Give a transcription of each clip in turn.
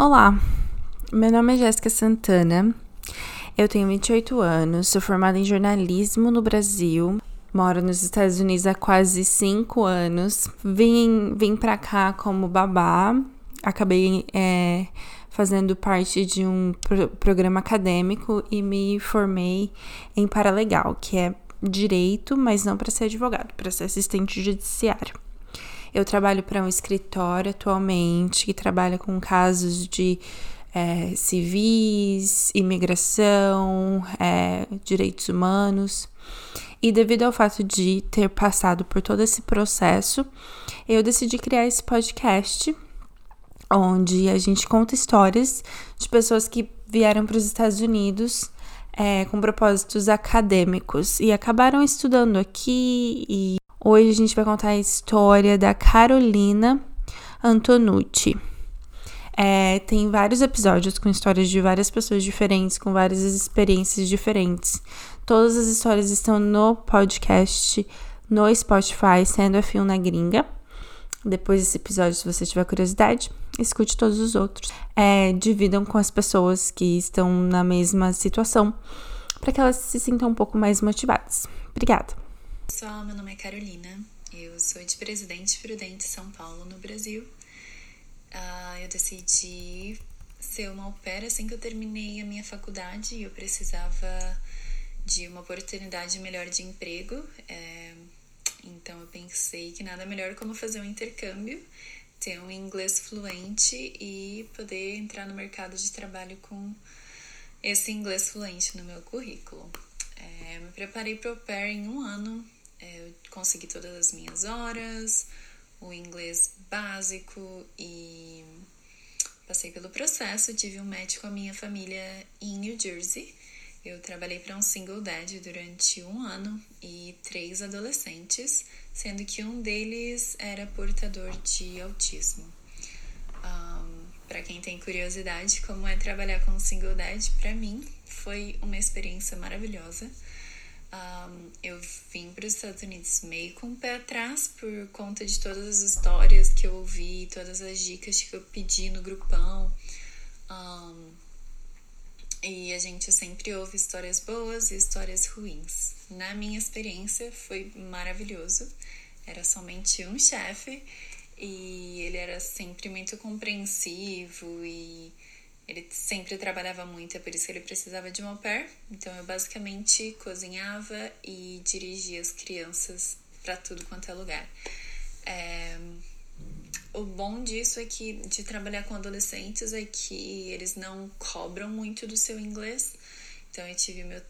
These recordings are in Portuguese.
Olá, meu nome é Jéssica Santana, eu tenho 28 anos, sou formada em jornalismo no Brasil, moro nos Estados Unidos há quase 5 anos, vim, vim pra cá como babá, acabei é, fazendo parte de um pro programa acadêmico e me formei em paralegal, que é direito, mas não para ser advogado, para ser assistente judiciário. Eu trabalho para um escritório atualmente que trabalha com casos de é, civis, imigração, é, direitos humanos. E devido ao fato de ter passado por todo esse processo, eu decidi criar esse podcast onde a gente conta histórias de pessoas que vieram para os Estados Unidos é, com propósitos acadêmicos e acabaram estudando aqui e Hoje a gente vai contar a história da Carolina Antonucci. É, tem vários episódios com histórias de várias pessoas diferentes, com várias experiências diferentes. Todas as histórias estão no podcast, no Spotify, sendo a Fio na Gringa. Depois desse episódio, se você tiver curiosidade, escute todos os outros. É, dividam com as pessoas que estão na mesma situação, para que elas se sintam um pouco mais motivadas. Obrigada! Pessoal, meu nome é Carolina, eu sou de Presidente Prudente, São Paulo, no Brasil. Uh, eu decidi ser uma pair assim que eu terminei a minha faculdade e eu precisava de uma oportunidade melhor de emprego. É, então eu pensei que nada melhor como fazer um intercâmbio, ter um inglês fluente e poder entrar no mercado de trabalho com esse inglês fluente no meu currículo. É, me preparei para o pair em um ano, eu consegui todas as minhas horas, o inglês básico e passei pelo processo. Tive um match com a minha família em New Jersey. Eu trabalhei para um single dad durante um ano e três adolescentes, sendo que um deles era portador de autismo. Um, para quem tem curiosidade, como é trabalhar com um single dad, para mim foi uma experiência maravilhosa. Um, eu vim para os Estados Unidos meio com o pé atrás por conta de todas as histórias que eu ouvi, todas as dicas que eu pedi no grupão. Um, e a gente sempre ouve histórias boas e histórias ruins. Na minha experiência foi maravilhoso. Era somente um chefe e ele era sempre muito compreensivo e ele sempre trabalhava muito, é por isso que ele precisava de uma pair. Então eu basicamente cozinhava e dirigia as crianças para tudo quanto é lugar. É... O bom disso é que de trabalhar com adolescentes é que eles não cobram muito do seu inglês. Então eu tive meu,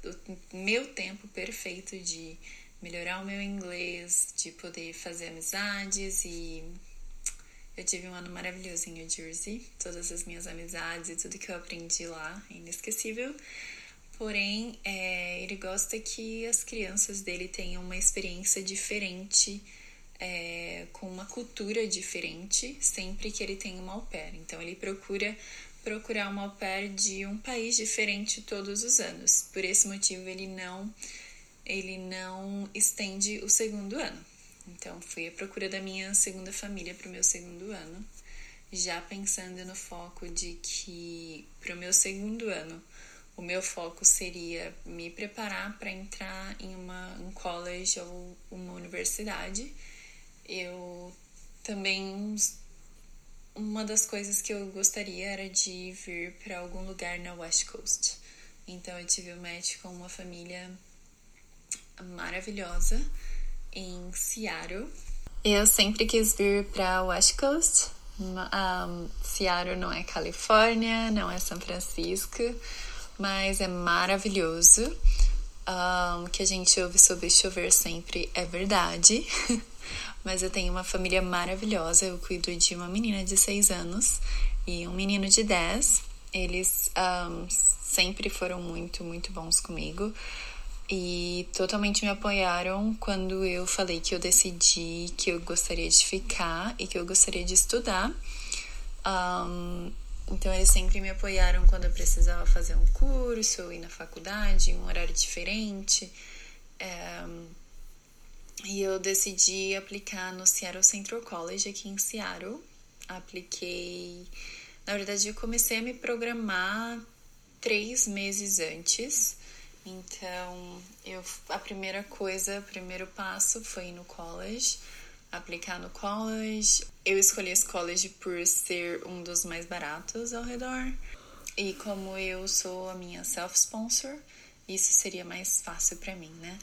meu tempo perfeito de melhorar o meu inglês, de poder fazer amizades e eu tive um ano maravilhoso em New Jersey, todas as minhas amizades e tudo que eu aprendi lá, é inesquecível. Porém, é, ele gosta que as crianças dele tenham uma experiência diferente, é, com uma cultura diferente, sempre que ele tem uma au pair. Então, ele procura procurar uma au pair de um país diferente todos os anos. Por esse motivo, ele não, ele não estende o segundo ano. Então, fui à procura da minha segunda família para o meu segundo ano, já pensando no foco de que para o meu segundo ano o meu foco seria me preparar para entrar em uma, um college ou uma universidade. Eu também uma das coisas que eu gostaria era de vir para algum lugar na West Coast. Então eu tive o um match com uma família maravilhosa em Seattle. Eu sempre quis vir para West Coast. Um, Seattle não é Califórnia, não é São Francisco, mas é maravilhoso. Um, que a gente ouve sobre chover sempre é verdade. mas eu tenho uma família maravilhosa. Eu cuido de uma menina de 6 anos e um menino de 10. Eles um, sempre foram muito, muito bons comigo e totalmente me apoiaram quando eu falei que eu decidi que eu gostaria de ficar e que eu gostaria de estudar. Um, então eles sempre me apoiaram quando eu precisava fazer um curso ou ir na faculdade, um horário diferente. É, e eu decidi aplicar no Seattle Central College aqui em Seattle. Apliquei Na verdade, eu comecei a me programar três meses antes. Então, eu, a primeira coisa, o primeiro passo foi ir no college, aplicar no college. Eu escolhi esse college por ser um dos mais baratos ao redor. E como eu sou a minha self-sponsor, isso seria mais fácil para mim, né?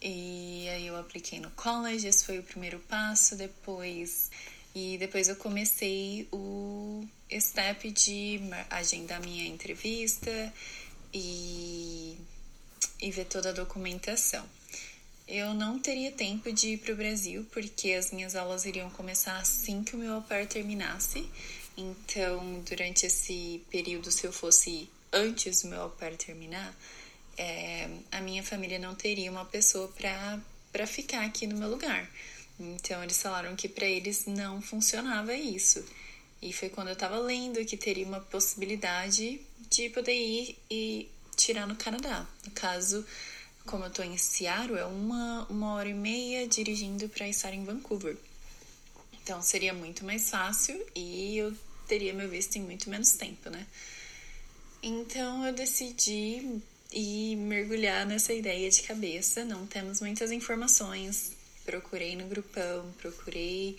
E aí eu apliquei no college, esse foi o primeiro passo, depois e depois eu comecei o step de agendar minha entrevista e, e ver toda a documentação. Eu não teria tempo de ir para o Brasil, porque as minhas aulas iriam começar assim que o meu au pair terminasse. Então, durante esse período, se eu fosse antes do meu au pair terminar, é, a minha família não teria uma pessoa para ficar aqui no meu lugar. Então, eles falaram que para eles não funcionava isso. E foi quando eu estava lendo que teria uma possibilidade de poder ir e tirar no Canadá. No caso, como eu estou em Seattle, é uma, uma hora e meia dirigindo para estar em Vancouver. Então seria muito mais fácil e eu teria meu visto em muito menos tempo, né? Então eu decidi ir mergulhar nessa ideia de cabeça. Não temos muitas informações. Procurei no grupão, procurei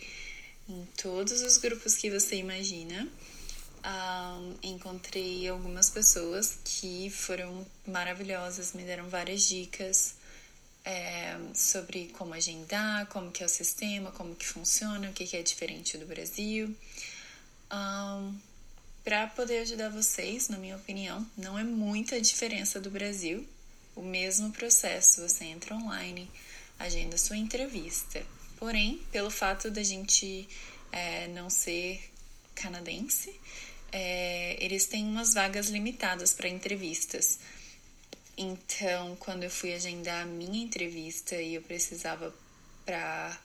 em todos os grupos que você imagina. Um, encontrei algumas pessoas que foram maravilhosas, me deram várias dicas é, sobre como agendar, como que é o sistema, como que funciona, o que, que é diferente do Brasil. Um, Para poder ajudar vocês, na minha opinião, não é muita diferença do Brasil. O mesmo processo, você entra online, agenda sua entrevista. Porém, pelo fato da gente é, não ser canadense, é, eles têm umas vagas limitadas para entrevistas. Então, quando eu fui agendar a minha entrevista e eu precisava para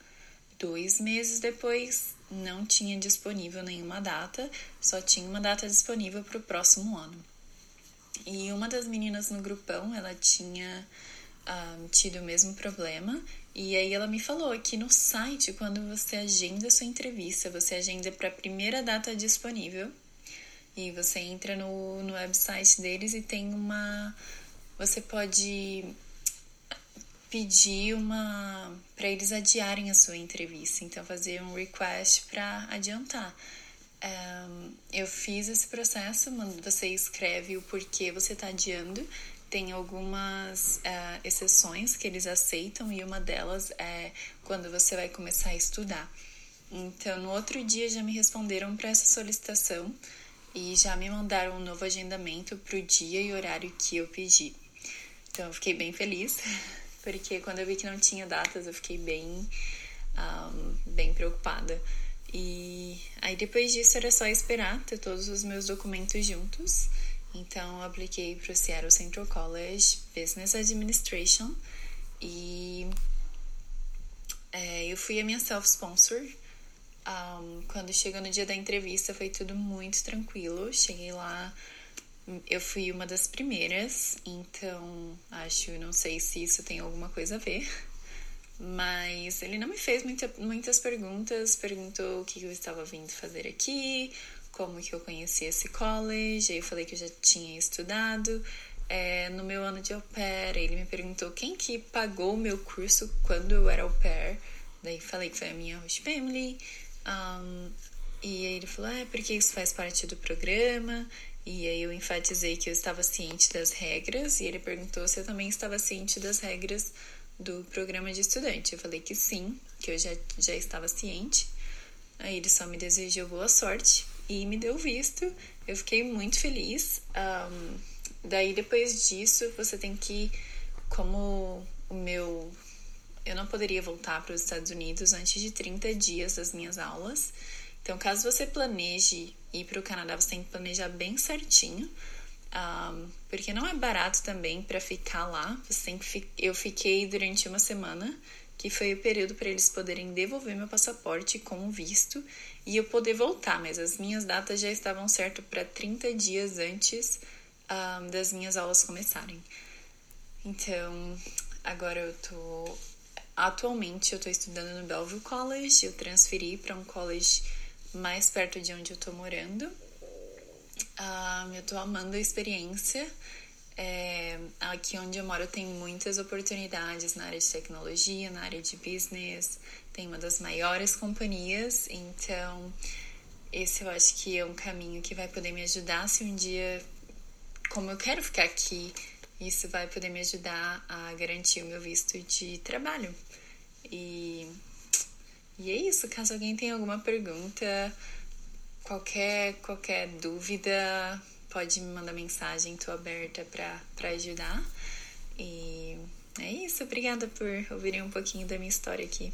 dois meses depois, não tinha disponível nenhuma data, só tinha uma data disponível para o próximo ano. E uma das meninas no grupão, ela tinha um, tido o mesmo problema. E aí ela me falou que no site, quando você agenda sua entrevista, você agenda para a primeira data disponível. E você entra no, no website deles e tem uma. Você pode pedir uma para eles adiarem a sua entrevista, então fazer um request para adiantar. Um, eu fiz esse processo, você escreve o porquê você está adiando tem algumas uh, exceções que eles aceitam e uma delas é quando você vai começar a estudar. Então, no outro dia já me responderam para essa solicitação e já me mandaram um novo agendamento para o dia e horário que eu pedi. Então, eu fiquei bem feliz, porque quando eu vi que não tinha datas, eu fiquei bem, um, bem preocupada. E aí, depois disso, era só esperar ter todos os meus documentos juntos então, apliquei para o Seattle Central College Business Administration e é, eu fui a minha self-sponsor. Um, quando chegou no dia da entrevista, foi tudo muito tranquilo. Cheguei lá, eu fui uma das primeiras, então acho, não sei se isso tem alguma coisa a ver. Mas ele não me fez muita, muitas perguntas, perguntou o que eu estava vindo fazer aqui, como que eu conheci esse college, aí eu falei que eu já tinha estudado. É, no meu ano de au pair, ele me perguntou quem que pagou o meu curso quando eu era au pair. Daí falei que foi a minha host family. Um, e aí ele falou, é porque isso faz parte do programa. E aí eu enfatizei que eu estava ciente das regras. E ele perguntou se eu também estava ciente das regras do programa de estudante. Eu falei que sim, que eu já, já estava ciente. Aí ele só me desejou boa sorte e me deu visto. Eu fiquei muito feliz. Um, daí depois disso, você tem que, como o meu. Eu não poderia voltar para os Estados Unidos antes de 30 dias das minhas aulas. Então, caso você planeje ir para o Canadá, você tem que planejar bem certinho. Um, porque não é barato também para ficar lá. Você tem que eu fiquei durante uma semana que foi o período para eles poderem devolver meu passaporte com o visto e eu poder voltar, mas as minhas datas já estavam certas para 30 dias antes um, das minhas aulas começarem. Então, agora eu tô. Atualmente eu tô estudando no Bellevue College, eu transferi para um college mais perto de onde eu tô morando. Uh, eu tô amando a experiência. É, aqui onde eu moro tem muitas oportunidades na área de tecnologia, na área de business, tem uma das maiores companhias, então esse eu acho que é um caminho que vai poder me ajudar se um dia, como eu quero ficar aqui, isso vai poder me ajudar a garantir o meu visto de trabalho. E, e é isso, caso alguém tenha alguma pergunta, qualquer, qualquer dúvida, pode me mandar mensagem, tô aberta para ajudar. E é isso, obrigada por ouvirem um pouquinho da minha história aqui.